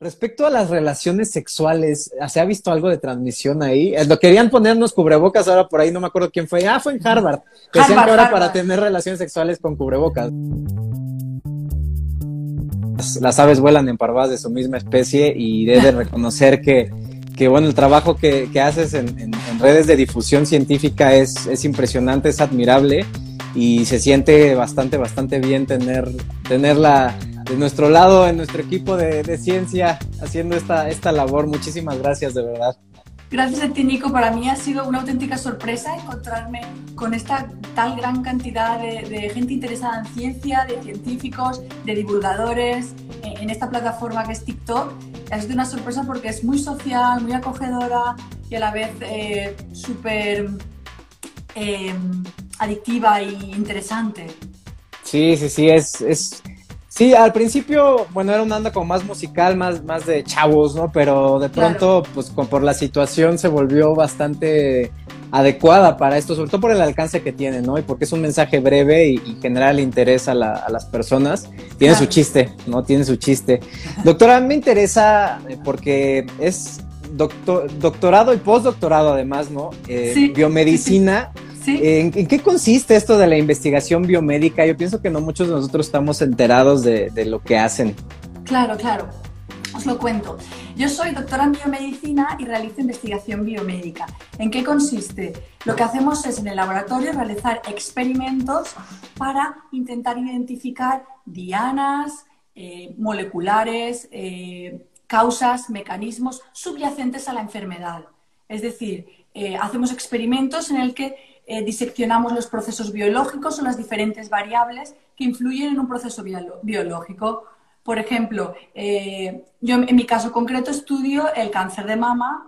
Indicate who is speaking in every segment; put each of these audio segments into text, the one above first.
Speaker 1: Respecto a las relaciones sexuales, ¿se ha visto algo de transmisión ahí? Eh, lo querían ponernos cubrebocas ahora por ahí, no me acuerdo quién fue. Ah, fue en Harvard. Que ahora para tener relaciones sexuales con cubrebocas. Las aves vuelan en parvadas de su misma especie y debe reconocer que, que bueno, el trabajo que, que haces en, en, redes de difusión científica es, es impresionante, es admirable y se siente bastante, bastante bien tener, tener la, de nuestro lado, en nuestro equipo de, ciencia, haciendo esta, esta labor. Muchísimas gracias, de verdad.
Speaker 2: Gracias a ti, Nico. Para mí ha sido una auténtica sorpresa encontrarme con esta tal gran cantidad de, gente interesada en ciencia, de científicos, de divulgadores, en, esta plataforma que es TikTok. Ha sido una sorpresa porque es muy social, muy acogedora y a la vez eh, súper eh, adictiva e interesante.
Speaker 1: Sí, sí, sí, es, es, Sí, al principio, bueno, era una onda como más musical, más, más de chavos, ¿no? Pero de pronto, pues por la situación se volvió bastante adecuada para esto, sobre todo por el alcance que tiene, ¿no? Y porque es un mensaje breve y, genera el interés a, las personas. Tiene su chiste, ¿no? Tiene su chiste. Doctora, me interesa eh, porque es doctor, doctorado y postdoctorado además, ¿no? Eh, sí. Biomedicina. ¿En, qué consiste esto de la investigación biomédica? Yo pienso que no muchos de nosotros estamos enterados de, lo que hacen.
Speaker 2: Claro, claro. Os lo cuento. Yo soy doctora en biomedicina y realizo investigación biomédica. ¿En qué consiste? Lo que hacemos es en el laboratorio realizar experimentos para intentar identificar dianas, eh, moleculares, eh, causas, mecanismos subyacentes a la enfermedad. Es decir, eh, hacemos experimentos en el que eh, diseccionamos los procesos biológicos o las diferentes variables que influyen en un proceso biológico. Por ejemplo, eh, yo en mi caso concreto estudio el cáncer de mama,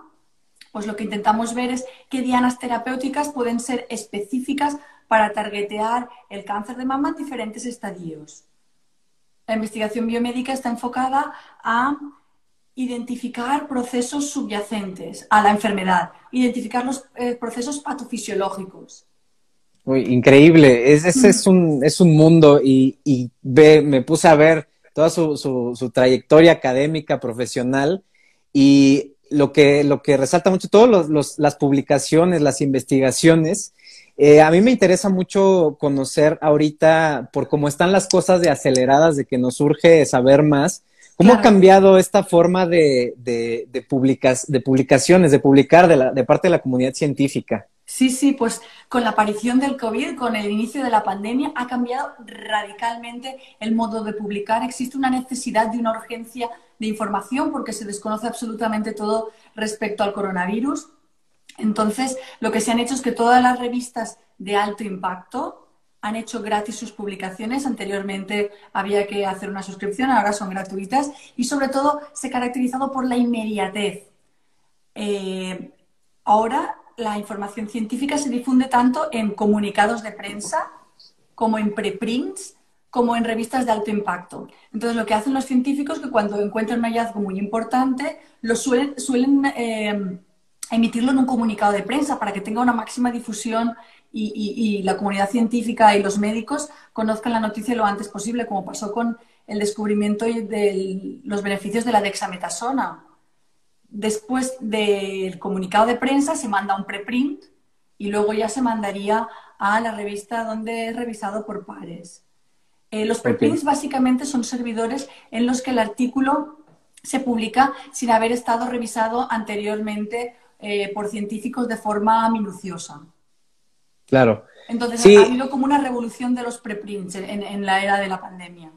Speaker 2: pues lo que intentamos ver es qué dianas terapéuticas pueden ser específicas para targetear el cáncer de mama en diferentes estadios. La investigación biomédica está enfocada a identificar procesos subyacentes a la enfermedad, identificar los eh, procesos patofisiológicos.
Speaker 1: Uy, increíble, es, ese es, un, es un mundo y, y ve, me puse a ver toda su, su, trayectoria académica, profesional y lo que, lo que resalta mucho, todas las publicaciones, las investigaciones. Eh, a mí me interesa mucho conocer ahorita, por cómo están las cosas de aceleradas, de que nos surge saber más, ¿Cómo ha cambiado esta forma de, de, de, de publicaciones, de publicar de, la, de parte de la comunidad científica?
Speaker 2: Sí, sí, pues con la aparición del COVID, con el inicio de la pandemia, ha cambiado radicalmente el modo de publicar. Existe una necesidad de una urgencia de información porque se desconoce absolutamente todo respecto al coronavirus. Entonces, lo que se han hecho es que todas las revistas de alto impacto, han hecho gratis sus publicaciones. Anteriormente había que hacer una suscripción, ahora son gratuitas y sobre todo se ha caracterizado por la inmediatez. Eh, ahora la información científica se difunde tanto en comunicados de prensa como en preprints como en revistas de alto impacto. Entonces, lo que hacen los científicos es que cuando encuentran un hallazgo muy importante, lo suelen, suelen eh, emitirlo en un comunicado de prensa para que tenga una máxima difusión y, la comunidad científica y los médicos conozcan la noticia lo antes posible, como pasó con el descubrimiento de los beneficios de la dexametasona. Después del comunicado de prensa se manda un preprint y luego ya se mandaría a la revista donde es revisado por pares. Eh, los preprints básicamente son servidores en los que el artículo se publica sin haber estado revisado anteriormente eh, por científicos de forma minuciosa.
Speaker 1: Claro.
Speaker 2: Entonces ha habido como una revolución de los preprints en, en la era de la pandemia.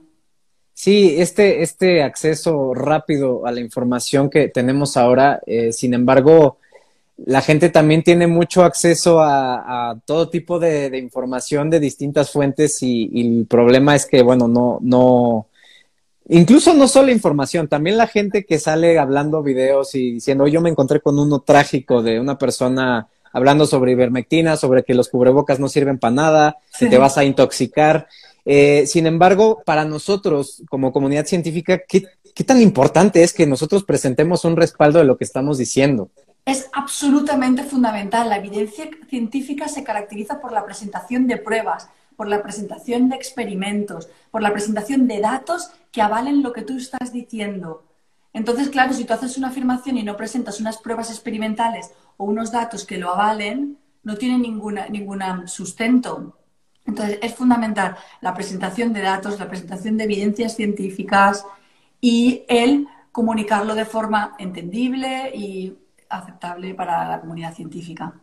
Speaker 1: Sí, este, este acceso rápido a la información que tenemos ahora, eh, sin embargo, la gente también tiene mucho acceso a, todo tipo de, información de distintas fuentes y, y, el problema es que, bueno, no, no, incluso no solo información, también la gente que sale hablando videos y diciendo, yo me encontré con uno trágico de una persona hablando sobre ivermectina, sobre que los cubrebocas no sirven para nada, que te vas a intoxicar. Eh, sin embargo, para nosotros, como comunidad científica, ¿qué, ¿qué tan importante es que nosotros presentemos un respaldo de lo que estamos diciendo?
Speaker 2: Es absolutamente fundamental. La evidencia científica se caracteriza por la presentación de pruebas, por la presentación de experimentos, por la presentación de datos que avalen lo que tú estás diciendo. Entonces, claro, si tú haces una afirmación y no presentas unas pruebas experimentales o unos datos que lo avalen, no tiene ningún sustento. Entonces, es fundamental la presentación de datos, la presentación de evidencias científicas y el comunicarlo de forma entendible y aceptable para la comunidad científica.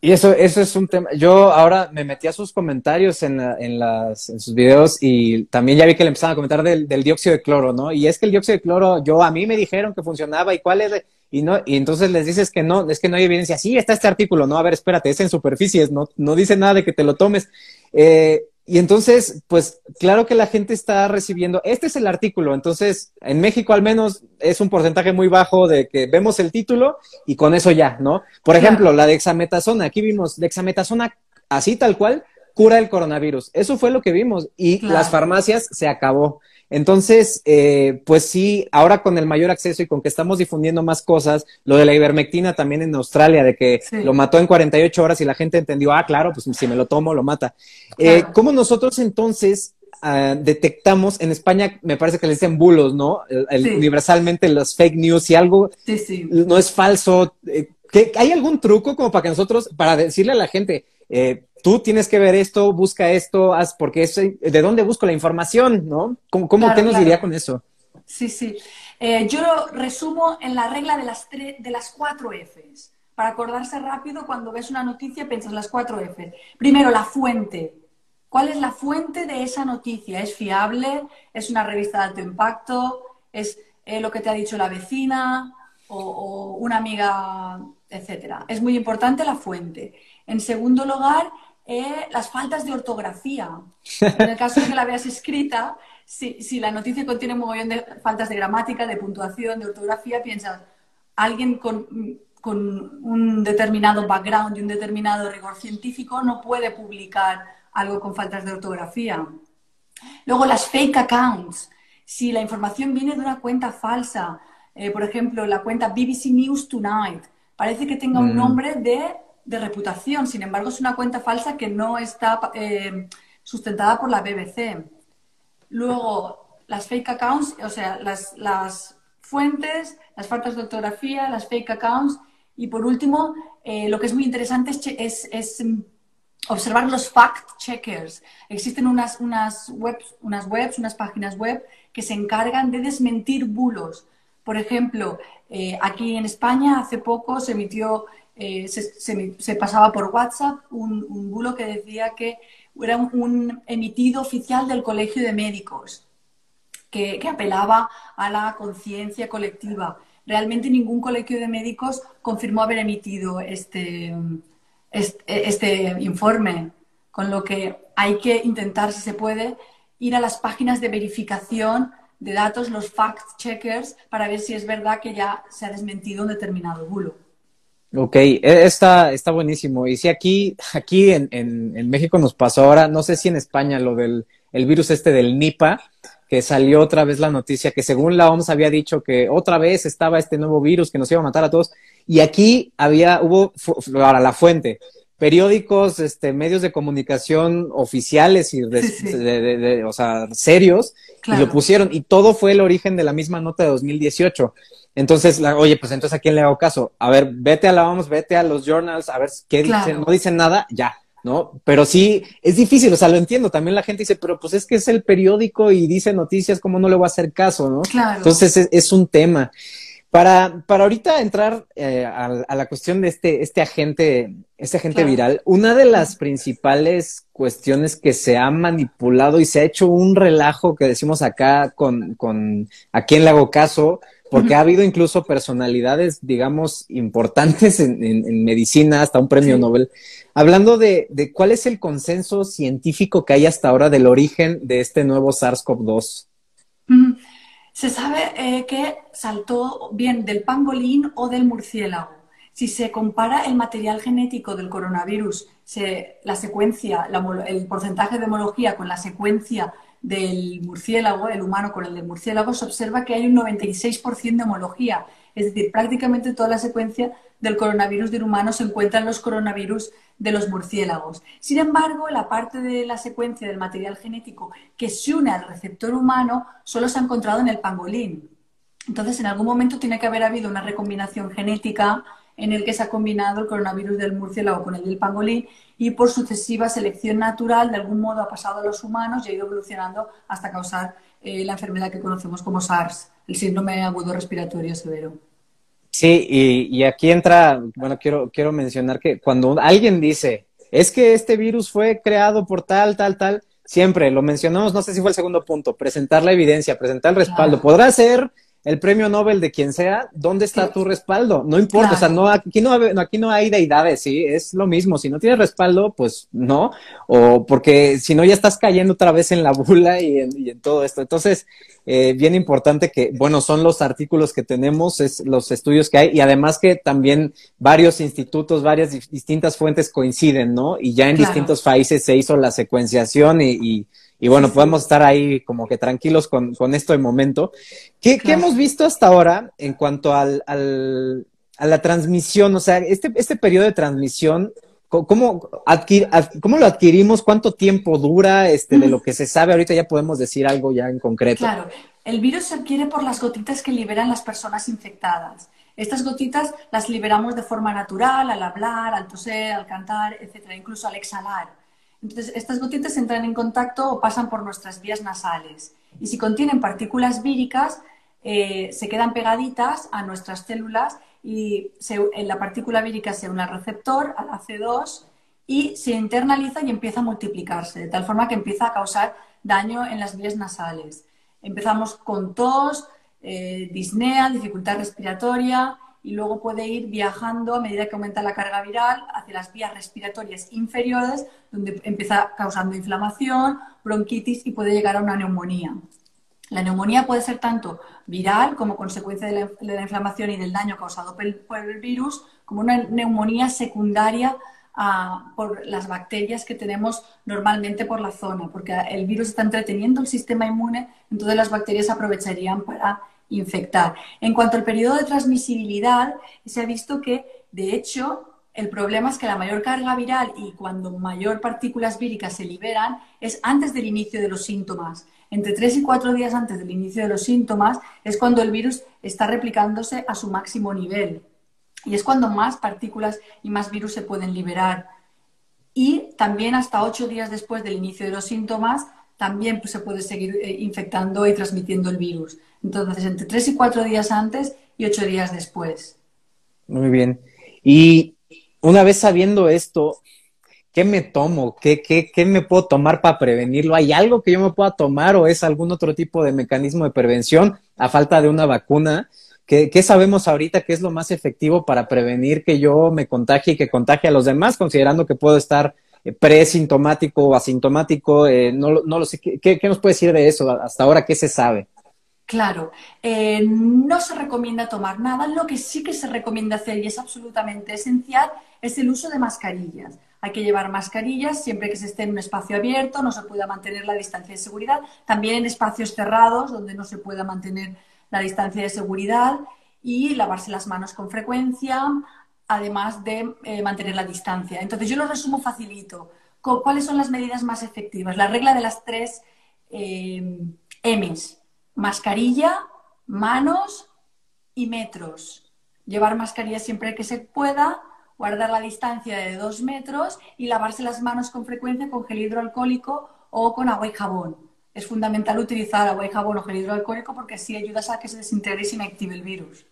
Speaker 1: Y eso, eso es un tema. Yo ahora me metí a sus comentarios en, en, las, en sus videos y también ya vi que le empezaban a comentar del, dióxido de cloro, ¿no? Y es que el dióxido de cloro, yo a mí me dijeron que funcionaba y cuál es, y no, y entonces les dices que no, es que no hay evidencia. Sí, está este artículo, no, a ver, espérate, es en superficies, no, no dice nada de que te lo tomes. Eh, y entonces, pues claro que la gente está recibiendo, este es el artículo, entonces en México al menos es un porcentaje muy bajo de que vemos el título y con eso ya, ¿no? Por ejemplo, la dexametasona, aquí vimos dexametasona así tal cual, cura el coronavirus. Eso fue lo que vimos y las farmacias se acabó. Entonces, eh, pues sí, ahora con el mayor acceso y con que estamos difundiendo más cosas, lo de la ivermectina también en Australia, de que lo mató en 48 horas y la gente entendió, ah, claro, pues si me lo tomo, lo mata. Eh, ¿Cómo nosotros entonces ah, detectamos, en España me parece que le dicen bulos, ¿no? Universalmente los fake news, si algo no es falso, eh, ¿hay algún truco como para que nosotros, para decirle a la gente, eh, tú tienes que ver esto, busca esto, haz, porque es, ¿de dónde busco la información? ¿No? ¿Cómo, cómo qué nos diría con eso?
Speaker 2: Sí, sí. Eh, yo lo resumo en la regla de las, de las cuatro Fs. Para acordarse rápido, cuando ves una noticia, piensas las cuatro Fs. Primero, la fuente. ¿Cuál es la fuente de esa noticia? ¿Es fiable? ¿Es una revista de alto impacto? ¿Es eh, lo que te ha dicho la vecina? O, o, una amiga, etcétera. Es muy importante la fuente. En segundo lugar, eh, las faltas de ortografía. En el caso de que la veas escrita, si, si, la noticia contiene un montón de faltas de gramática, de puntuación, de ortografía, piensas, alguien con, con un determinado background y un determinado rigor científico no puede publicar algo con faltas de ortografía. Luego, las fake accounts. Si la información viene de una cuenta falsa, eh, por ejemplo, la cuenta BBC News Tonight, parece que tenga un mm. nombre de de reputación. Sin embargo, es una cuenta falsa que no está eh, sustentada por la BBC. Luego, las fake accounts, o sea, las, las, fuentes, las faltas de ortografía, las fake accounts. Y por último, eh, lo que es muy interesante es, es, observar los fact checkers. Existen unas, unas, webs, unas webs, unas páginas web que se encargan de desmentir bulos. Por ejemplo, eh, aquí en España hace poco se emitió eh, se, pasaba por WhatsApp un, bulo que decía que era un, emitido oficial del Colegio de Médicos, que, apelaba a la conciencia colectiva. Realmente ningún colegio de médicos confirmó haber emitido este, este, informe, con lo que hay que intentar, si se puede, ir a las páginas de verificación de datos, los fact-checkers, para ver si es verdad que ya se ha desmentido un determinado bulo.
Speaker 1: Ok, e, está, está buenísimo. Y si aquí, aquí en, en, México nos pasó ahora, no sé si en España, lo del el virus este del Nipa, que salió otra vez la noticia que según la OMS había dicho que otra vez estaba este nuevo virus que nos iba a matar a todos. Y aquí había, hubo, ahora la fuente, periódicos, este, medios de comunicación oficiales y de, o sea, serios, y lo pusieron. Y todo fue el origen de la misma nota de 2018. Entonces, la, oye, pues entonces a quién le hago caso? A ver, vete a la OMS, vete a los journals, a ver qué dicen, no dicen nada, ya, ¿no? Pero sí, es difícil, o sea, lo entiendo. También la gente dice, pero pues es que es el periódico y dice noticias, ¿cómo no le voy a hacer caso, no?
Speaker 2: Claro.
Speaker 1: Entonces es, un tema. Para, para ahorita entrar eh, a, la cuestión de este, este agente, este agente viral, una de las principales cuestiones que se ha manipulado y se ha hecho un relajo que decimos acá con, con a quién le hago caso, porque ha habido incluso personalidades, digamos, importantes en, medicina, hasta un premio Nobel, hablando de, cuál es el consenso científico que hay hasta ahora del origen de este nuevo SARS-CoV-2.
Speaker 2: Se sabe eh, que saltó bien del pangolín o del murciélago. Si se compara el material genético del coronavirus, la secuencia, el porcentaje de homología con la secuencia del murciélago, el humano con el del murciélago, se observa que hay un 96% de homología. Es decir, prácticamente toda la secuencia del coronavirus del humano se encuentra en los coronavirus de los murciélagos. Sin embargo, la parte de la secuencia del material genético que se une al receptor humano solo se ha encontrado en el pangolín. Entonces, en algún momento tiene que haber habido una recombinación genética en el que se ha combinado el coronavirus del murciélago con el del pangolín y por sucesiva selección natural, de algún modo ha pasado a los humanos y ha ido evolucionando hasta causar eh, la enfermedad que conocemos como SARS, el síndrome agudo respiratorio severo.
Speaker 1: Sí, y, aquí entra, bueno, quiero, quiero mencionar que cuando alguien dice, es que este virus fue creado por tal, tal, tal, siempre lo mencionamos, no sé si fue el segundo punto, presentar la evidencia, presentar el respaldo. Podrá ser el premio Nobel de quien sea, ¿dónde está tu respaldo? No importa, o sea, no, aquí, no, aquí no hay deidades, ¿sí? Es lo mismo, si no tienes respaldo, pues no, o porque si no ya estás cayendo otra vez en la bula y en, todo esto. Entonces, eh, bien importante que, bueno, son los artículos que tenemos, es los estudios que hay y además que también varios institutos, varias distintas fuentes coinciden, ¿no? Y ya en distintos países se hizo la secuenciación y y bueno, podemos estar ahí como que tranquilos con, con esto de momento. ¿Qué, hemos visto hasta ahora en cuanto al, al, a la transmisión? O sea, este, este periodo de transmisión, ¿cómo, adquir, ¿cómo lo adquirimos? ¿Cuánto tiempo dura? Este, De lo que se sabe, ahorita ya podemos decir algo ya en concreto.
Speaker 2: Claro, el virus se adquiere por las gotitas que liberan las personas infectadas. Estas gotitas las liberamos de forma natural, al hablar, al toser, al cantar, etcétera, incluso al exhalar. Entonces, estas gotitas entran en contacto o pasan por nuestras vías nasales. Y si contienen partículas víricas, eh, se quedan pegaditas a nuestras células y en la partícula vírica se une al receptor, al AC2, y se internaliza y empieza a multiplicarse, de tal forma que empieza a causar daño en las vías nasales. Empezamos con tos, eh, disnea, dificultad respiratoria, y luego puede ir viajando a medida que aumenta la carga viral hacia las vías respiratorias inferiores, donde empieza causando inflamación, bronquitis y puede llegar a una neumonía. La neumonía puede ser tanto viral como consecuencia de la, inflamación y del daño causado por el, virus, como una neumonía secundaria por las bacterias que tenemos normalmente por la zona, porque el virus está entreteniendo el sistema inmune, entonces las bacterias aprovecharían para infectar. En cuanto al periodo de transmisibilidad, se ha visto que, de hecho, el problema es que la mayor carga viral y cuando mayor partículas víricas se liberan es antes del inicio de los síntomas. Entre tres y cuatro días antes del inicio de los síntomas es cuando el virus está replicándose a su máximo nivel. Y es cuando más partículas y más virus se pueden liberar. Y también hasta ocho días después del inicio de los síntomas también pues, se puede seguir eh, infectando y transmitiendo el virus. Entonces, entre tres y cuatro días antes y ocho días después.
Speaker 1: Muy bien. Y una vez sabiendo esto, ¿qué me tomo? ¿Qué, qué, qué me puedo tomar para prevenirlo? ¿Hay algo que yo me pueda tomar o es algún otro tipo de mecanismo de prevención a falta de una vacuna? ¿Qué, ¿Qué, sabemos ahorita que es lo más efectivo para prevenir que yo me contagie y que contagie a los demás, considerando que puedo estar presintomático o asintomático? Eh, no, no, lo sé. ¿Qué, ¿Qué, nos puede decir de eso? Hasta ahora, ¿qué se sabe?
Speaker 2: Claro, eh, no se recomienda tomar nada. Lo que sí que se recomienda hacer y es absolutamente esencial es el uso de mascarillas. Hay que llevar mascarillas siempre que se esté en un espacio abierto, no se pueda mantener la distancia de seguridad. También en espacios cerrados donde no se pueda mantener la distancia de seguridad y lavarse las manos con frecuencia, además de eh, mantener la distancia. Entonces, yo lo resumo facilito. ¿Cuáles son las medidas más efectivas? La regla de las tres eh, M's. Mascarilla, manos y metros. Llevar mascarilla siempre que se pueda, guardar la distancia de dos metros y lavarse las manos con frecuencia con gel hidroalcohólico o con agua y jabón. Es fundamental utilizar agua y jabón o gel hidroalcohólico porque así ayudas a que se desintegre y se inactive el virus.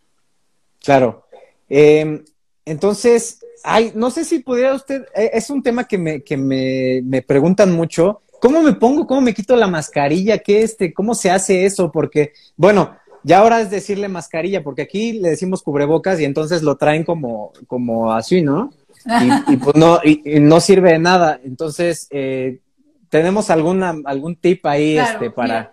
Speaker 1: Claro. Em, entonces, ay, no sé si pudiera usted, eh, es un tema que me, que me, me preguntan mucho. ¿Cómo me pongo? ¿Cómo me quito la mascarilla? ¿Qué este? ¿Cómo se hace eso? Porque, bueno, ya ahora es decirle mascarilla, porque aquí le decimos cubrebocas y entonces lo traen como, como así, ¿no? Y, pues no, y, no sirve de nada. Entonces, eh, ¿tenemos alguna, algún tip ahí este, para...?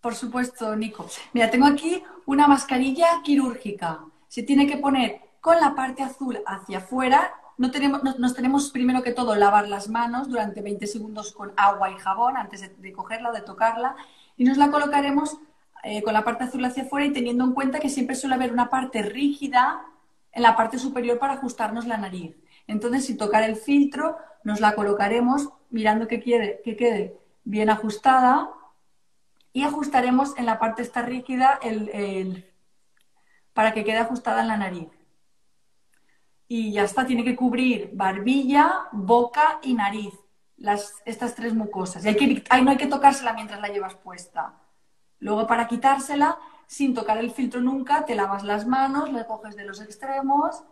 Speaker 2: por supuesto, Nico. Mira, tengo aquí una mascarilla quirúrgica. Se tiene que poner con la parte azul hacia afuera. No tenemos, nos, tenemos primero que todo lavar las manos durante 20 segundos con agua y jabón antes de, cogerla o de tocarla y nos la colocaremos eh, con la parte azul hacia afuera y teniendo en cuenta que siempre suele haber una parte rígida en la parte superior para ajustarnos la nariz. Entonces, sin tocar el filtro, nos la colocaremos mirando que, quede, que quede bien ajustada y ajustaremos en la parte esta rígida el, para que quede ajustada en la nariz. Y ya está, tiene que cubrir barbilla, boca y nariz, las, estas tres mucosas. Y hay que, no hay que tocársela mientras la llevas puesta. Luego, para quitársela, sin tocar el filtro nunca, te lavas las manos, la coges de los extremos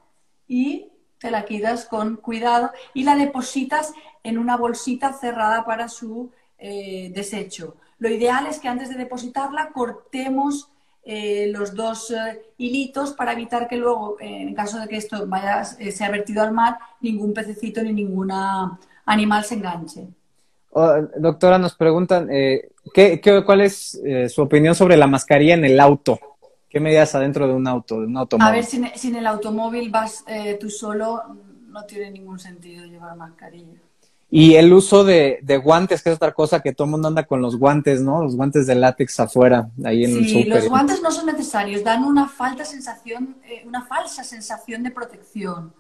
Speaker 2: y te la quitas con cuidado y la depositas en una bolsita cerrada para su eh, desecho. Lo ideal es que antes de depositarla cortemos eh, los dos eh, hilitos para evitar que luego, en caso de que esto vaya, sea vertido al mar, ningún pececito ni ningún animal se enganche.
Speaker 1: Oh, doctora, nos preguntan, ¿qué, cuál es su opinión sobre la mascarilla en el auto? ¿Qué medidas adentro de un auto, de un automóvil?
Speaker 2: A ver, si, si en el automóvil vas tú solo, no tiene ningún sentido llevar mascarilla.
Speaker 1: Y el uso de, guantes, que es otra cosa que todo el mundo anda con los guantes, ¿no? Los guantes de látex afuera, ahí en el
Speaker 2: Sí, los guantes no son necesarios, dan una falta sensación, eh, una falsa sensación de protección.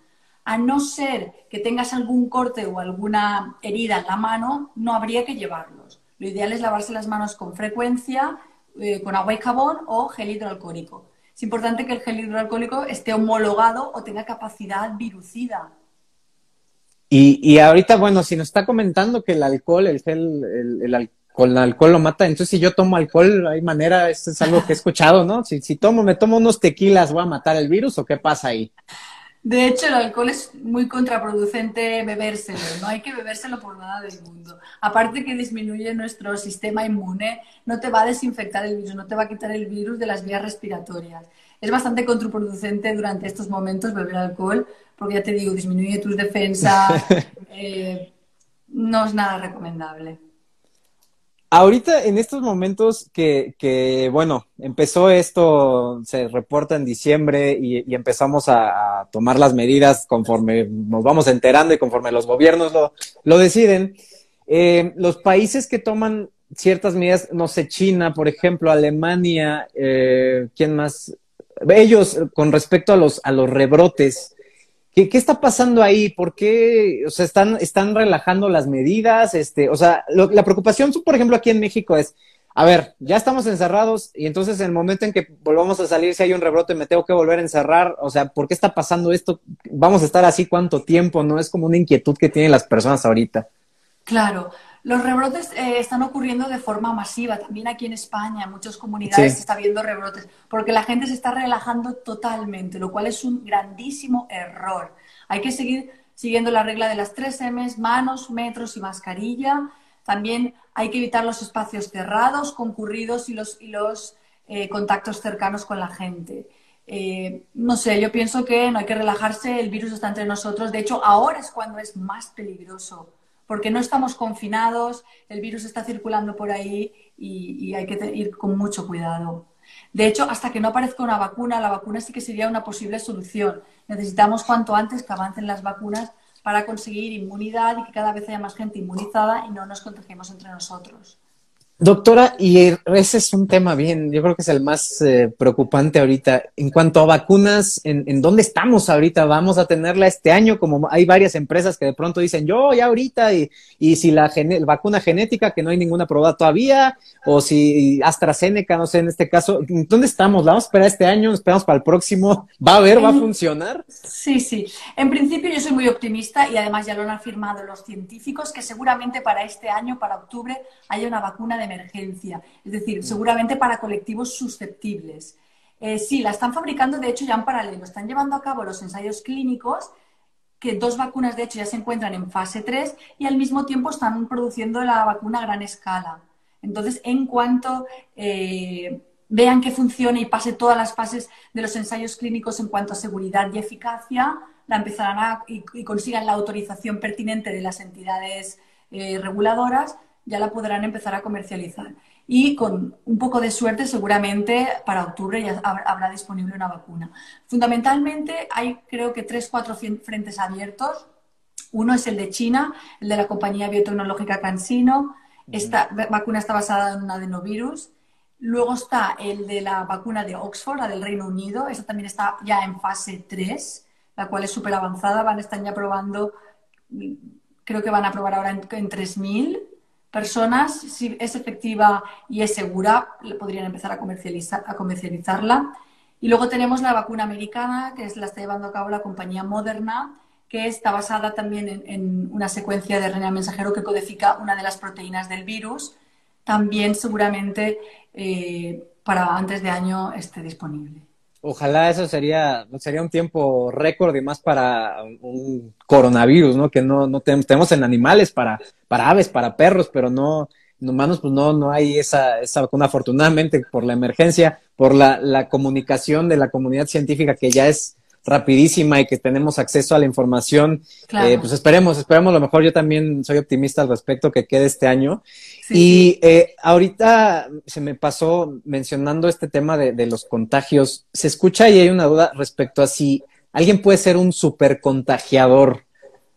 Speaker 2: A no ser que tengas algún corte o alguna herida en la mano, no habría que llevarlos. Lo ideal es lavarse las manos con frecuencia, eh, con agua y jabón o gel hidroalcohólico. Es importante que el gel hidroalcohólico esté homologado o tenga capacidad virucida
Speaker 1: y, y ahorita, bueno, si nos está comentando que el alcohol, el gel, el, alcohol, el alcohol lo mata, entonces si yo tomo alcohol, hay manera, esto es algo que he escuchado, ¿no? Si, si tomo, me tomo unos tequilas, ¿voy a matar el virus o qué pasa ahí?
Speaker 2: De hecho, el alcohol es muy contraproducente bebérselo, no hay que bebérselo por nada del mundo. Aparte que disminuye nuestro sistema inmune, no te va a desinfectar el virus, no te va a quitar el virus de las vías respiratorias. Es bastante contraproducente durante estos momentos beber alcohol porque ya te digo, disminuye tus defensas, eh, no es nada recomendable.
Speaker 1: Ahorita, en estos momentos que, que, bueno, empezó esto, se reporta en diciembre y, empezamos a, tomar las medidas conforme nos vamos enterando y conforme los gobiernos lo, lo deciden, eh, los países que toman ciertas medidas, no sé, China, por ejemplo, Alemania, eh, ¿quién más? Ellos, con respecto a los, a los rebrotes, ¿Qué, está pasando ahí? ¿Por qué? O sea, están, están relajando las medidas. Este, o sea, la preocupación, por ejemplo, aquí en México es, a ver, ya estamos encerrados y entonces en el momento en que volvamos a salir, si hay un rebrote, me tengo que volver a encerrar. O sea, ¿por qué está pasando esto? ¿Vamos a estar así cuánto tiempo? ¿No? Es como una inquietud que tienen las personas ahorita.
Speaker 2: Claro. Los rebrotes eh, están ocurriendo de forma masiva. También aquí en España, en muchas comunidades se está viendo rebrotes, porque la gente se está relajando totalmente, lo cual es un grandísimo error. Hay que seguir siguiendo la regla de las tres M's, manos, metros y mascarilla. También hay que evitar los espacios cerrados, concurridos y los, y los eh, contactos cercanos con la gente. Eh, no sé, yo pienso que no hay que relajarse, el virus está entre nosotros. De hecho, ahora es cuando es más peligroso porque no estamos confinados, el virus está circulando por ahí y, hay que ir con mucho cuidado. De hecho, hasta que no aparezca una vacuna, la vacuna sí que sería una posible solución. Necesitamos cuanto antes que avancen las vacunas para conseguir inmunidad y que cada vez haya más gente inmunizada y no nos contagiemos entre nosotros.
Speaker 1: Doctora, y ese es un tema bien, yo creo que es el más eh, preocupante ahorita. En cuanto a vacunas, ¿en, dónde estamos ahorita? ¿Vamos a tenerla este año? Como hay varias empresas que de pronto dicen, yo ya ahorita, y, y si la vacuna genética, que no hay ninguna probada todavía, o si AstraZeneca, no sé, en este caso, ¿dónde estamos? ¿La vamos a esperar este año? ¿Esperamos para el próximo? ¿Va a haber? ¿Va a funcionar?
Speaker 2: Sí, sí. En principio yo soy muy optimista y además ya lo han afirmado los científicos, que seguramente para este año, para octubre, haya una vacuna de emergencia, es decir, seguramente para colectivos susceptibles. Eh, sí, la están fabricando, de hecho, ya en paralelo. Están llevando a cabo los ensayos clínicos, que dos vacunas, de hecho, ya se encuentran en fase 3 y al mismo tiempo están produciendo la vacuna a gran escala. Entonces, en cuanto eh, vean que funcione y pase todas las fases de los ensayos clínicos en cuanto a seguridad y eficacia, la empezarán a, y, consigan la autorización pertinente de las entidades eh, reguladoras, ya la podrán empezar a comercializar. Y con un poco de suerte, seguramente para octubre ya habrá disponible una vacuna. Fundamentalmente hay creo que tres, cuatro frentes abiertos. Uno es el de China, el de la compañía biotecnológica CanSino. Esta vacuna está basada en un adenovirus. Luego está el de la vacuna de Oxford, la del Reino Unido. Esta también está ya en fase 3, la cual es súper avanzada. Van, están ya probando, creo que van a probar ahora en, en 3.000 personas, si es efectiva y es segura, podrían empezar a, comercializar, a comercializarla. Y luego tenemos la vacuna americana, que es la está llevando a cabo la compañía Moderna, que está basada también en, una secuencia de RNA mensajero que codifica una de las proteínas del virus. También seguramente eh, para antes de año esté disponible.
Speaker 1: Ojalá eso sería, sería un tiempo récord y más para un coronavirus, ¿no? Que no, no tenemos, en animales para, para aves, para perros, pero no, en humanos pues no, no hay esa, esa vacuna, afortunadamente, por la emergencia, por la, la comunicación de la comunidad científica que ya es rapidísima y que tenemos acceso a la información, eh, pues esperemos, esperemos lo mejor. Yo también soy optimista al respecto que quede este año. Y eh, ahorita se me pasó mencionando este tema de, de, los contagios. Se escucha y hay una duda respecto a si alguien puede ser un supercontagiador.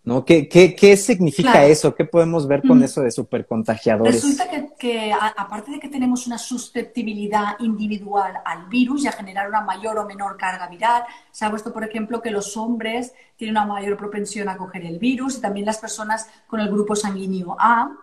Speaker 1: ¿No? ¿Qué, qué, qué significa eso? ¿Qué podemos ver con eso de supercontagiadores?
Speaker 2: Resulta que, que aparte de que tenemos una susceptibilidad individual al virus y a generar una mayor o menor carga viral, se ha puesto, por ejemplo, que los hombres tienen una mayor propensión a coger el virus y también las personas con el grupo sanguíneo A.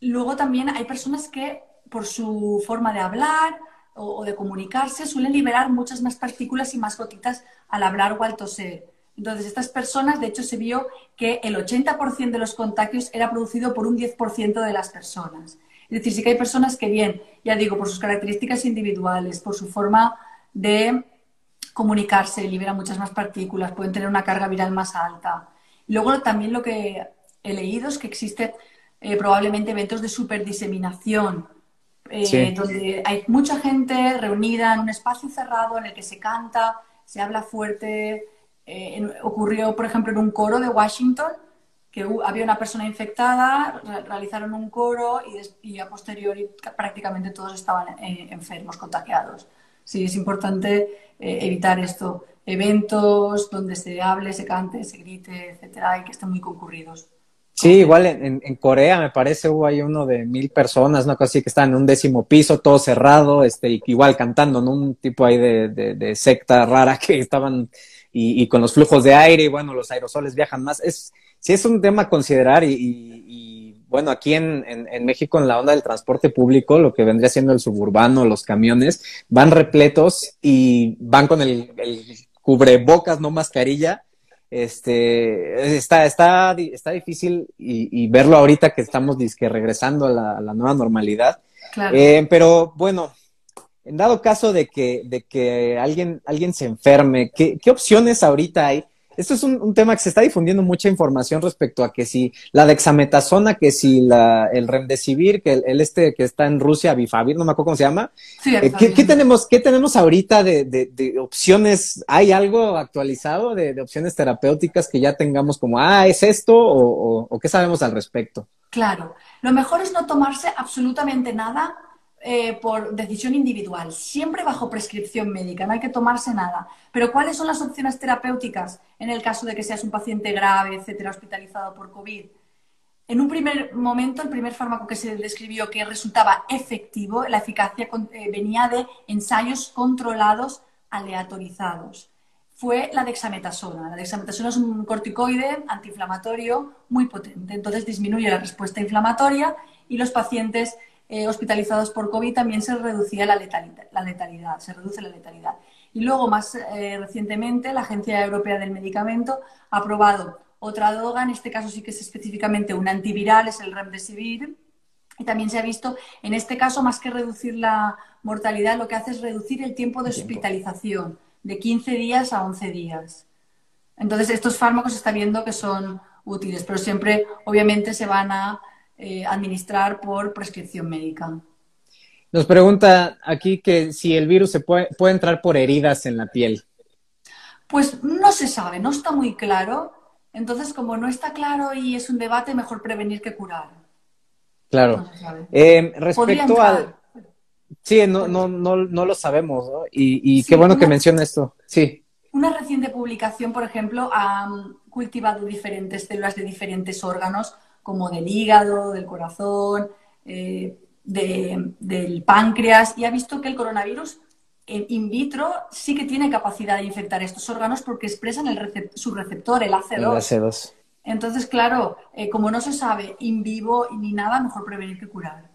Speaker 2: Luego también hay personas que por su forma de hablar o, o de comunicarse suelen liberar muchas más partículas y más gotitas al hablar o al toser. Entonces, estas personas, de hecho, se vio que el 80% de los contagios era producido por un 10% de las personas. Es decir, sí que hay personas que, bien, ya digo, por sus características individuales, por su forma de comunicarse, liberan muchas más partículas, pueden tener una carga viral más alta. Luego también lo que he leído es que existe eh, probablemente eventos de superdiseminación, eh, donde hay mucha gente reunida en un espacio cerrado en el que se canta, se habla fuerte, eh, ocurrió, por ejemplo, en un coro de Washington, que había una persona infectada, realizaron un coro y, a posteriori prácticamente todos estaban eh, enfermos, contagiados. Sí, es importante eh, evitar esto. Eventos donde se hable, se cante, se grite, etcétera, y que estén muy concurridos.
Speaker 1: Sí, igual en, en, Corea me parece hubo ahí uno de mil personas, ¿no? Así que estaban en un décimo piso, todo cerrado, este, igual cantando, ¿no? Un tipo ahí de, de secta rara que estaban y, con los flujos de aire y bueno, los aerosoles viajan más. Es, sí es un tema a considerar y, bueno, aquí en, en, México en la onda del transporte público, lo que vendría siendo el suburbano, los camiones, van repletos y van con el, cubrebocas, no mascarilla. Este, está, está, está difícil y, verlo ahorita que estamos disque regresando a la, nueva normalidad. Eh, pero bueno, en dado caso de que, de que alguien, alguien se enferme, ¿qué, ¿qué opciones ahorita hay? Esto es un, tema que se está difundiendo mucha información respecto a que si la dexametasona, que si la, el remdesivir, que el, este que está en Rusia, Bifavir, no me acuerdo cómo se llama. Sí, eh, ¿qué, ¿qué, tenemos, ¿Qué tenemos ahorita de, de, de opciones? ¿Hay algo actualizado de, de, opciones terapéuticas que ya tengamos como, ah, es esto o, o, o qué sabemos al respecto?
Speaker 2: Claro, lo mejor es no tomarse absolutamente nada eh, por decisión individual, siempre bajo prescripción médica, no hay que tomarse nada. Pero ¿cuáles son las opciones terapéuticas en el caso de que seas un paciente grave, etcétera, hospitalizado por COVID? En un primer momento, el primer fármaco que se describió que resultaba efectivo, la eficacia eh, venía de ensayos controlados aleatorizados. Fue la dexametasona. La dexametasona es un corticoide antiinflamatorio muy potente. Entonces disminuye la respuesta inflamatoria y los pacientes eh, hospitalizados por COVID también se reducía la letalidad, se reduce la letalidad. Y luego, más eh, recientemente, la Agencia Europea del Medicamento ha aprobado otra droga, en este caso sí que es específicamente un antiviral, es el Remdesivir, y también se ha visto, en este caso, más que reducir la mortalidad, lo que hace es reducir el tiempo de hospitalización de 15 días a 11 días. Entonces, estos fármacos se está viendo que son útiles, pero siempre, obviamente, se van a eh, administrar por prescripción médica.
Speaker 1: Nos pregunta aquí que si el virus se puede, puede entrar por heridas en la piel.
Speaker 2: Pues no se sabe, no está muy claro. Entonces, como no está claro y es un debate, mejor prevenir que curar.
Speaker 1: Claro. Eh, respecto al... Sí, no, no, no, no lo sabemos, ¿no? Y, qué bueno que menciona esto. Sí.
Speaker 2: Una reciente publicación, por ejemplo, ha cultivado diferentes células de diferentes órganos como del hígado, del corazón, eh, del páncreas, y ha visto que el coronavirus in vitro sí que tiene capacidad de infectar estos órganos porque expresan el su receptor, el AC2. Entonces, claro, eh, como no se sabe in vivo ni nada, mejor prevenir que curar.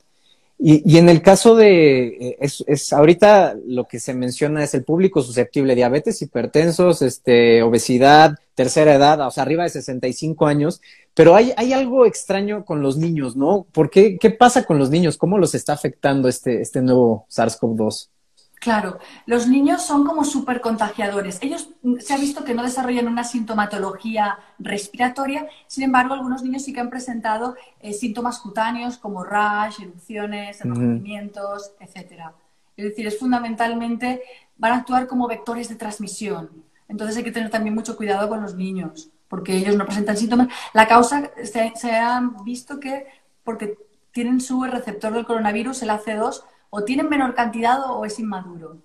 Speaker 1: Y, en el caso de, eh, es, es, ahorita lo que se menciona es el público susceptible, diabetes, hipertensos, este, obesidad, tercera edad, o sea, arriba de 65 años, pero hay, hay algo extraño con los niños, ¿no? ¿Por qué, qué pasa con los niños? ¿Cómo los está afectando este, este nuevo SARS-CoV-2?
Speaker 2: Claro, los niños son como súper contagiadores. Ellos mm, se ha visto que no desarrollan una sintomatología respiratoria, sin embargo, algunos niños sí que han presentado eh, síntomas cutáneos como rash, erupciones, enrojecimientos, etc. Es decir, es fundamentalmente, van a actuar como vectores de transmisión. Entonces hay que tener también mucho cuidado con los niños, porque ellos no presentan síntomas. La causa se, se ha visto que porque tienen su receptor del coronavirus, el AC2, o tienen menor cantidad o es inmaduro.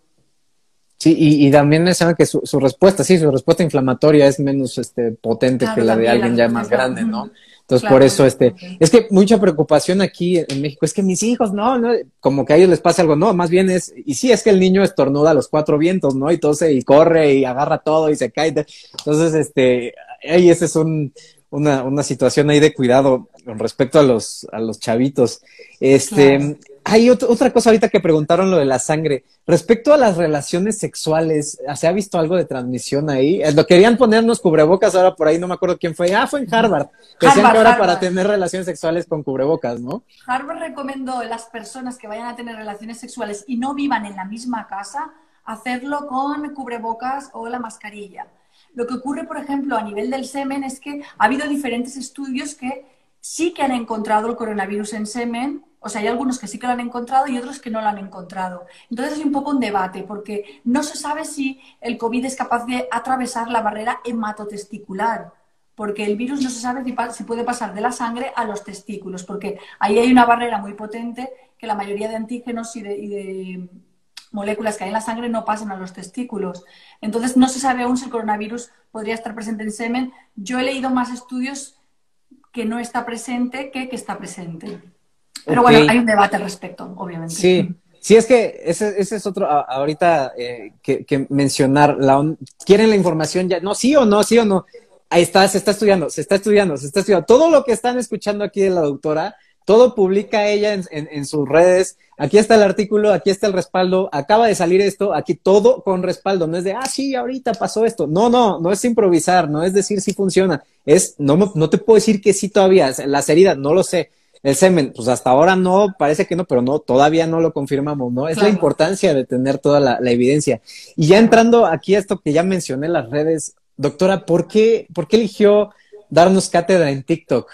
Speaker 1: Sí, y, también mencionan que su, respuesta, sí, su respuesta inflamatoria es menos este, potente que la de alguien ya más grande, ¿no? Entonces, por eso, este, es que mucha preocupación aquí en México es que mis hijos, no, no, como que a ellos les pasa algo, no, más bien es, y sí, es que el niño estornuda a los cuatro vientos, ¿no? Y tose y corre y agarra todo y se cae. Entonces, este, ahí ese es un, una, una situación ahí de cuidado con respecto a los, a los chavitos. Este, hay otra cosa ahorita que preguntaron lo de la sangre. Respecto a las relaciones sexuales, ¿se ha visto algo de transmisión ahí? Eh, lo querían ponernos cubrebocas ahora por ahí, no me acuerdo quién fue. Ah, fue en Harvard. Que Harvard, que ahora para tener relaciones sexuales con cubrebocas, ¿no?
Speaker 2: Harvard recomendó a las personas que vayan a tener relaciones sexuales y no vivan en la misma casa, hacerlo con cubrebocas o la mascarilla. Lo que ocurre, por ejemplo, a nivel del semen es que ha habido diferentes estudios que sí que han encontrado el coronavirus en semen o sea, hay algunos que sí que lo han encontrado y otros que no lo han encontrado. Entonces hay un poco un debate, porque no se sabe si el COVID es capaz de atravesar la barrera hematotesticular, porque el virus no se sabe si puede pasar de la sangre a los testículos, porque ahí hay una barrera muy potente que la mayoría de antígenos y de, moléculas que hay en la sangre no pasan a los testículos. Entonces no se sabe aún si el coronavirus podría estar presente en semen. Yo he leído más estudios que no está presente que que está presente. Pero bueno, hay un debate al respecto, obviamente.
Speaker 1: Sí. Sí, es que ese, ese es otro, ahorita eh, que, mencionar, la, ¿quieren la información ya? No, sí o no, sí o no. Ahí está, se está estudiando, se está estudiando, se está estudiando. Todo lo que están escuchando aquí de la doctora, todo publica ella en, en, sus redes. Aquí está el artículo, aquí está el respaldo, acaba de salir esto, aquí todo con respaldo. No es de, ah, sí, ahorita pasó esto. No, no, no es improvisar, no es decir si funciona. Es, no, no te puedo decir que sí todavía, las heridas, no lo sé el semen, pues hasta ahora no, parece que no, pero no, todavía no lo confirmamos, ¿no? Es la importancia de tener toda la, evidencia. Y ya entrando aquí a esto que ya mencioné, las redes, doctora, ¿por qué, por qué eligió darnos cátedra en TikTok?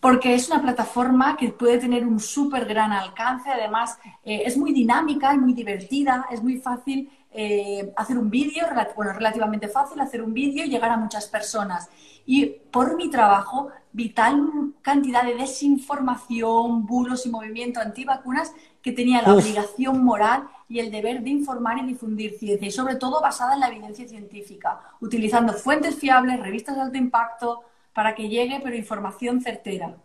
Speaker 2: Porque es una plataforma que puede tener un súper gran alcance, además eh, es muy dinámica y muy divertida, es muy fácil eh, hacer un vídeo, bueno, relativamente fácil hacer un vídeo y llegar a muchas personas. Y por mi trabajo vi tal cantidad de desinformación, bulos y movimiento antivacunas que tenía la obligación moral y el deber de informar y difundir ciencia, y sobre todo basada en la evidencia científica, utilizando fuentes fiables, revistas de alto impacto, para que llegue, pero información certera.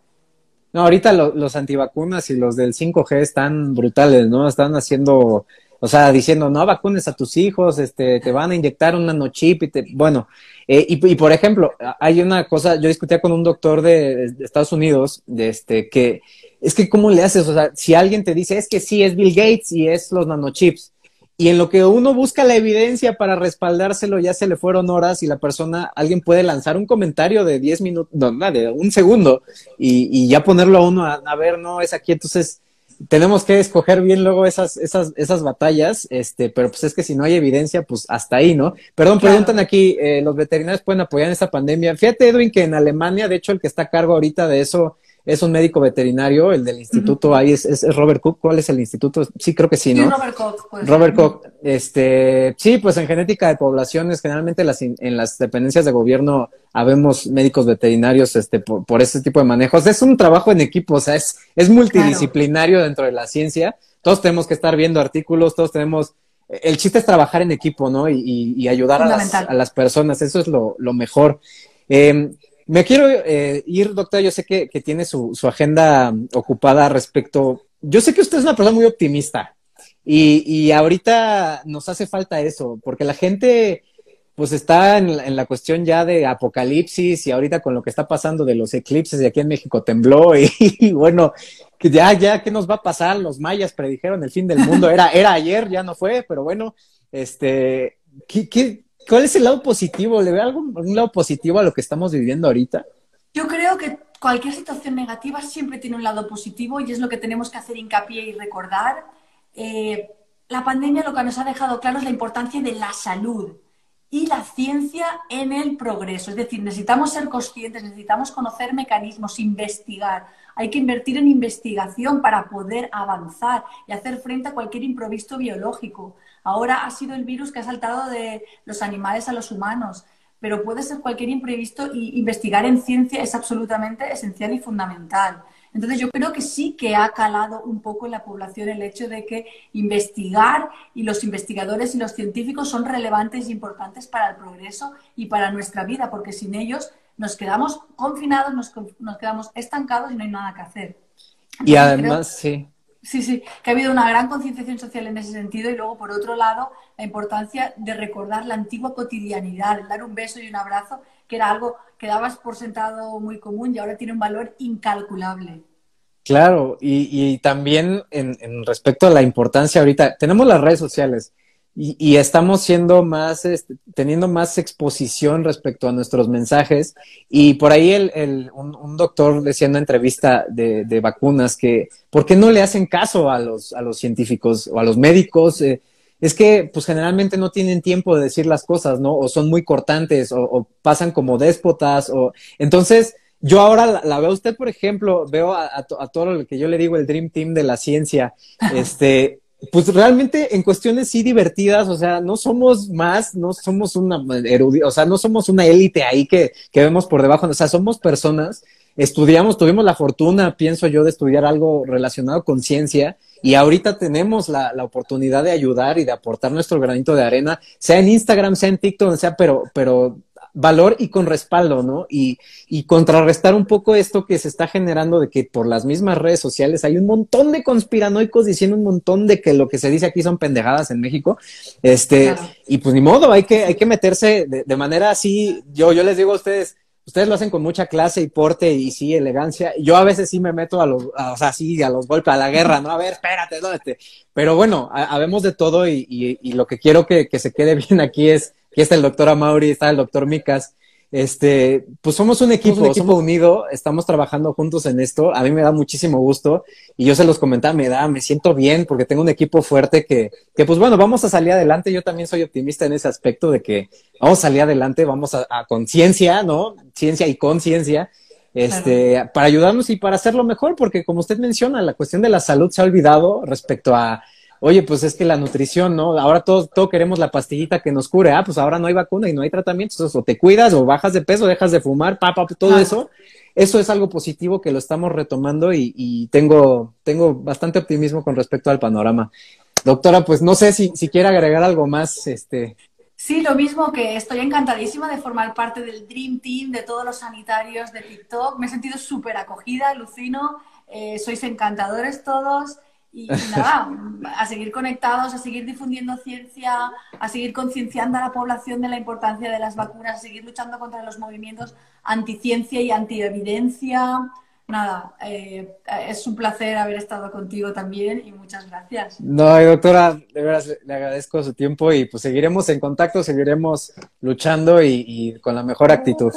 Speaker 1: No, ahorita los antivacunas y los del 5G están brutales, ¿no? Están haciendo o sea, diciendo, no vacunes a tus hijos, este, te van a inyectar un nanochip y te, bueno, eh, y, por ejemplo, hay una cosa, yo discutía con un doctor de, Estados Unidos, de este, que, es que cómo le haces, o sea, si alguien te dice, es que sí, es Bill Gates y es los nanochips, y en lo que uno busca la evidencia para respaldárselo, ya se le fueron horas y la persona, alguien puede lanzar un comentario de 10 minutos, no, de un segundo, y, y ya ponerlo a uno a, a ver, no, es aquí, entonces tenemos que escoger bien luego esas, esas, esas batallas, este, pero pues es que si no hay evidencia, pues hasta ahí, ¿no? Perdón, preguntan aquí, eh, ¿los veterinarios pueden apoyar en esta pandemia? Fíjate, Edwin, que en Alemania, de hecho, el que está a cargo ahorita de eso es un médico veterinario, el del instituto, ahí es, es, Robert Cook, ¿cuál es el instituto? Sí, creo que sí, ¿no?
Speaker 2: Sí, Robert Cook.
Speaker 1: Pues. Robert Cook, este, sí, pues en genética de poblaciones, generalmente las, en las dependencias de gobierno habemos médicos veterinarios este, por, por este tipo de manejos. Es un trabajo en equipo, o sea, es, es multidisciplinario dentro de la ciencia. Todos tenemos que estar viendo artículos, todos tenemos el chiste es trabajar en equipo, ¿no? Y, y, ayudar a las, a las, personas, eso es lo, lo mejor. Eh, me quiero eh, ir, doctora, yo sé que, tiene su, agenda ocupada respecto, yo sé que usted es una persona muy optimista y, y ahorita nos hace falta eso, porque la gente pues está en, la cuestión ya de apocalipsis y ahorita con lo que está pasando de los eclipses de aquí en México tembló y, bueno, que ya, ya, ¿qué nos va a pasar? Los mayas predijeron el fin del mundo, era, era ayer, ya no fue, pero bueno, este, ¿qué, cuál es el lado positivo? ¿Le ve algún, algún lado positivo a lo que estamos viviendo ahorita?
Speaker 2: Yo creo que cualquier situación negativa siempre tiene un lado positivo y es lo que tenemos que hacer hincapié y recordar. Eh, la pandemia lo que nos ha dejado claro es la importancia de la salud y la ciencia en el progreso. Es decir, necesitamos ser conscientes, necesitamos conocer mecanismos, investigar. Hay que invertir en investigación para poder avanzar y hacer frente a cualquier improviso biológico. Ahora ha sido el virus que ha saltado de los animales a los humanos, pero puede ser cualquier imprevisto y investigar en ciencia es absolutamente esencial y fundamental. Entonces yo creo que sí que ha calado un poco en la población el hecho de que investigar y los investigadores y los científicos son relevantes e importantes para el progreso y para nuestra vida, porque sin ellos nos quedamos confinados, nos, quedamos estancados y no hay nada que hacer.
Speaker 1: y además, sí.
Speaker 2: Sí, sí, que ha habido una gran concienciación social en ese sentido y luego, por otro lado, la importancia de recordar la antigua cotidianidad, dar un beso y un abrazo, que era algo que dabas por sentado muy común y ahora tiene un valor incalculable.
Speaker 1: Claro, y, también en, respecto a la importancia ahorita, tenemos las redes sociales y, estamos siendo más, este, teniendo más exposición respecto a nuestros mensajes y por ahí el, un, doctor decía en una entrevista de, vacunas que, ¿por qué no le hacen caso a los, a los científicos o a los médicos? Eh, es que pues generalmente no tienen tiempo de decir las cosas, ¿no? O son muy cortantes o, pasan como déspotas o entonces yo ahora la, veo usted, por ejemplo, veo a, todo lo que yo le digo el Dream Team de la ciencia, este, pues realmente en cuestiones sí divertidas, o sea, no somos más, no somos una erudita, o sea, no somos una élite ahí que, que vemos por debajo, o sea, somos personas, estudiamos, tuvimos la fortuna, pienso yo, de estudiar algo relacionado con ciencia y ahorita tenemos la, la, oportunidad de ayudar y de aportar nuestro granito de arena, sea en Instagram, sea en TikTok, sea, pero, pero valor y con respaldo, ¿no? Y, y contrarrestar un poco esto que se está generando de que por las mismas redes sociales hay un montón de conspiranoicos diciendo un montón de que lo que se dice aquí son pendejadas en México. Este, y pues ni modo, hay que, hay que meterse de, de manera así, yo, yo les digo a ustedes, ustedes lo hacen con mucha clase y porte y sí, elegancia. Yo a veces sí me meto a los, o sea, sí, a los golpes, a la guerra, ¿no? A ver, espérate, ¿dónde Pero bueno, habemos de todo y, y, y, lo que quiero que, que se quede bien aquí es, aquí está el doctor Amauri, está el doctor Micas, este, pues somos un equipo, un equipo. unido, estamos trabajando juntos en esto, a mí me da muchísimo gusto. Y yo se los comentaba, me da, me siento bien porque tengo un equipo fuerte que, que pues bueno, vamos a salir adelante, yo también soy optimista en ese aspecto de que vamos a salir adelante, vamos a, a conciencia, ¿no? Ciencia y conciencia, este, para ayudarnos y para hacerlo mejor, porque como usted menciona, la cuestión de la salud se ha olvidado respecto a oye, pues es que la nutrición, ¿no? Ahora todos, todo queremos la pastillita que nos cure, ah, pues ahora no hay vacuna y no hay tratamiento, o te cuidas o bajas de peso, dejas de fumar, papá, todo eso. Eso es algo positivo que lo estamos retomando y, tengo, tengo bastante optimismo con respecto al panorama. Doctora, pues no sé si, si quiere agregar algo más, este,
Speaker 2: Sí, lo mismo que estoy encantadísima de formar parte del Dream Team, de todos los sanitarios de TikTok. Me he sentido súper acogida, alucino. Eh, sois encantadores todos. Y, nada, a seguir conectados, a seguir difundiendo ciencia, a seguir concienciando a la población de la importancia de las vacunas, a seguir luchando contra los movimientos anticiencia y antievidencia. Nada, eh, es un placer haber estado contigo también y muchas gracias.
Speaker 1: No, doctora, de verdad le agradezco su tiempo y pues seguiremos en contacto, seguiremos luchando y con la mejor actitud.